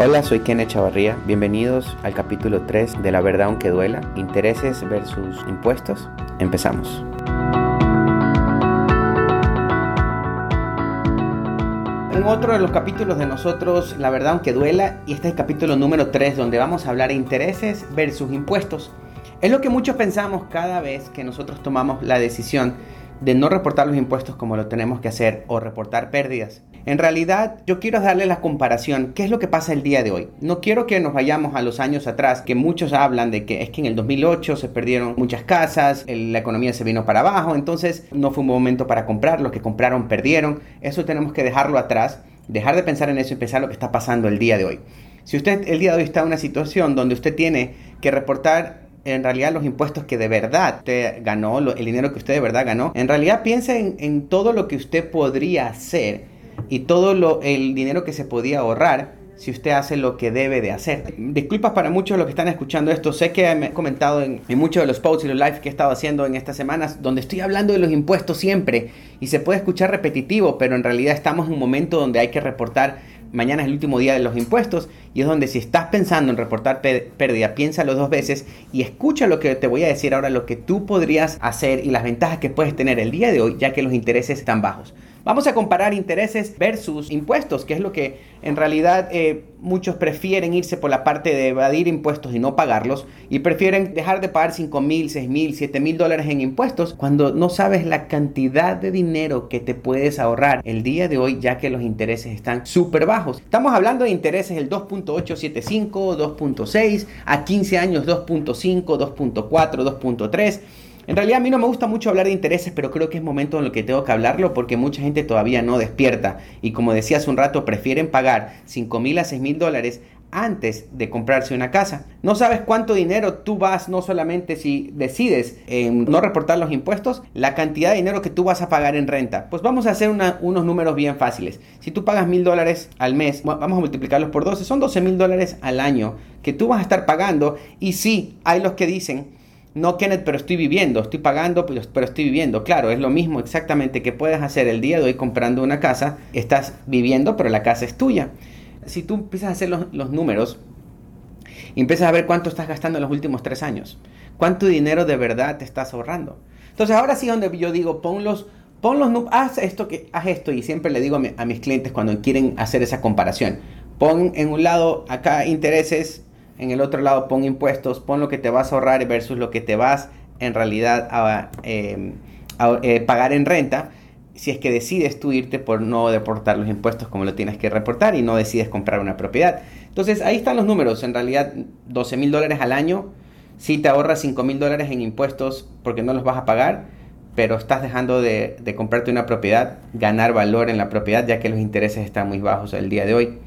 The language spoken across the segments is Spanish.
Hola, soy Kenneth Chavarría. Bienvenidos al capítulo 3 de La verdad aunque duela, intereses versus impuestos. Empezamos. En otro de los capítulos de nosotros, La verdad aunque duela, y este es el capítulo número 3 donde vamos a hablar de intereses versus impuestos. Es lo que muchos pensamos cada vez que nosotros tomamos la decisión de no reportar los impuestos como lo tenemos que hacer o reportar pérdidas. En realidad, yo quiero darle la comparación, qué es lo que pasa el día de hoy. No quiero que nos vayamos a los años atrás, que muchos hablan de que es que en el 2008 se perdieron muchas casas, la economía se vino para abajo, entonces no fue un momento para comprar, los que compraron perdieron. Eso tenemos que dejarlo atrás, dejar de pensar en eso y pensar lo que está pasando el día de hoy. Si usted el día de hoy está en una situación donde usted tiene que reportar en realidad los impuestos que de verdad usted ganó, el dinero que usted de verdad ganó, en realidad piense en, en todo lo que usted podría hacer y todo lo, el dinero que se podía ahorrar si usted hace lo que debe de hacer. Disculpas para muchos de los que están escuchando esto. Sé que me he comentado en, muchos de los posts y los lives que he estado haciendo en estas semanas, donde estoy hablando de los impuestos siempre y se puede escuchar repetitivo, pero en realidad estamos en un momento donde hay que reportar. Mañana es el último día de los impuestos y es donde si estás pensando en reportar pérdida, piénsalo dos veces y escucha lo que te voy a decir ahora, lo que tú podrías hacer y las ventajas que puedes tener el día de hoy, ya que los intereses están bajos. Vamos a comparar intereses versus impuestos, que es lo que en realidad eh, muchos prefieren irse por la parte de evadir impuestos y no pagarlos y prefieren dejar de pagar 5 mil, 6 mil, 7 mil dólares en impuestos cuando no sabes la cantidad de dinero que te puedes ahorrar el día de hoy ya que los intereses están súper bajos. Estamos hablando de intereses del 2.875, 2.6, a 15 años 2.5, 2.4, 2.3. En realidad a mí no me gusta mucho hablar de intereses, pero creo que es momento en el que tengo que hablarlo porque mucha gente todavía no despierta. Y como decía hace un rato, prefieren pagar 5 mil a 6 mil dólares antes de comprarse una casa. No sabes cuánto dinero tú vas, no solamente si decides no reportar los impuestos, la cantidad de dinero que tú vas a pagar en renta. Pues vamos a hacer unos números bien fáciles. Si tú pagas mil dólares al mes, vamos a multiplicarlos por 12, son 12 mil dólares al año que tú vas a estar pagando. Y sí, hay los que dicen no, Kenneth, pero estoy viviendo, estoy pagando, pero, estoy viviendo. Claro, es lo mismo exactamente que puedes hacer el día de hoy comprando una casa. Estás viviendo, pero la casa es tuya. Si tú empiezas a hacer los, números empiezas a ver cuánto estás gastando en los últimos tres años, cuánto dinero de verdad te estás ahorrando. Entonces ahora sí donde yo digo, pon los, pon los haz esto, que, haz esto y siempre le digo a mis clientes cuando quieren hacer esa comparación. Pon en un lado acá intereses en el otro lado pon impuestos, pon lo que te vas a ahorrar versus lo que te vas en realidad a, em, eh, pagar en renta si es que decides tú irte por no deportar los impuestos como lo tienes que reportar y no decides comprar una propiedad. Entonces ahí están los números, en realidad 12 mil dólares al año, si te ahorras 5 mil dólares en impuestos porque no los vas a pagar, pero estás dejando de, de comprarte una propiedad, ganar valor en la propiedad ya que los intereses están muy bajos el día de hoy.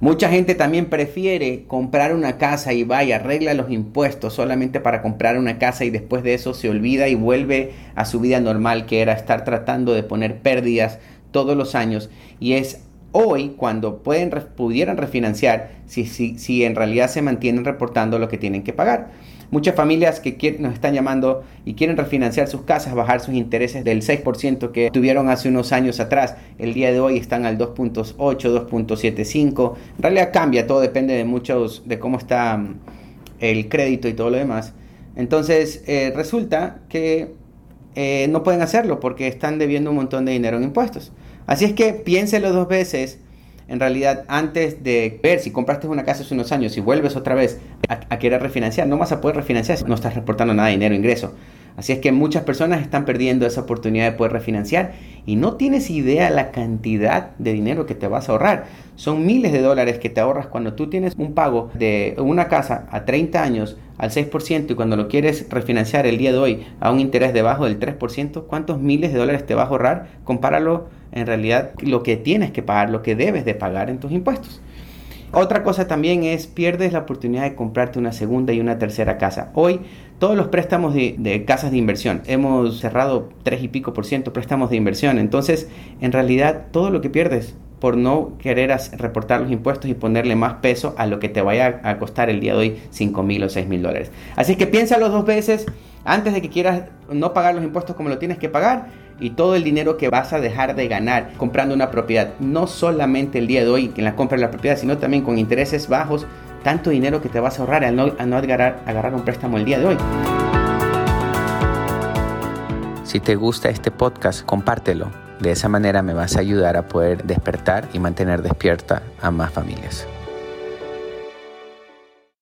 Mucha gente también prefiere comprar una casa y vaya, arregla los impuestos solamente para comprar una casa y después de eso se olvida y vuelve a su vida normal que era estar tratando de poner pérdidas todos los años y es hoy cuando pueden, pudieran refinanciar si, si, si en realidad se mantienen reportando lo que tienen que pagar. Muchas familias que nos están llamando y quieren refinanciar sus casas, bajar sus intereses del 6% que tuvieron hace unos años atrás, el día de hoy están al 2.8, 2.75. En realidad cambia, todo depende de muchos, de cómo está mm, el crédito y todo lo demás. Entonces eh, resulta que eh, no pueden hacerlo porque están debiendo un montón de dinero en impuestos. Así es que piénselo dos veces en realidad antes de ver si compraste una casa hace unos años y vuelves otra vez a, querer refinanciar, no vas a poder refinanciar si no estás reportando nada de dinero ingreso. Así es que muchas personas están perdiendo esa oportunidad de poder refinanciar y no tienes idea la cantidad de dinero que te vas a ahorrar. Son miles de dólares que te ahorras cuando tú tienes un pago de una casa a 30 años al 6% y cuando lo quieres refinanciar el día de hoy a un interés debajo del 3%, ¿cuántos miles de dólares te vas a ahorrar? Compáralo en realidad lo que tienes que pagar, lo que debes de pagar en tus impuestos. Otra cosa también es pierdes la oportunidad de comprarte una segunda y una tercera casa. Hoy todos los préstamos de, casas de inversión, hemos cerrado 3 y pico por ciento préstamos de inversión. Entonces, en realidad, todo lo que pierdes por no querer reportar los impuestos y ponerle más peso a lo que te vaya a costar el día de hoy 5 mil o 6 mil dólares. Así que piénsalo dos veces antes de que quieras no pagar los impuestos como lo tienes que pagar y todo el dinero que vas a dejar de ganar comprando una propiedad, no solamente el día de hoy en la compra de la propiedad, sino también con intereses bajos, tanto dinero que te vas a ahorrar al no, al no agarrar, agarrar un préstamo el día de hoy. Si te gusta este podcast, compártelo. De esa manera me vas a ayudar a poder despertar y mantener despierta a más familias.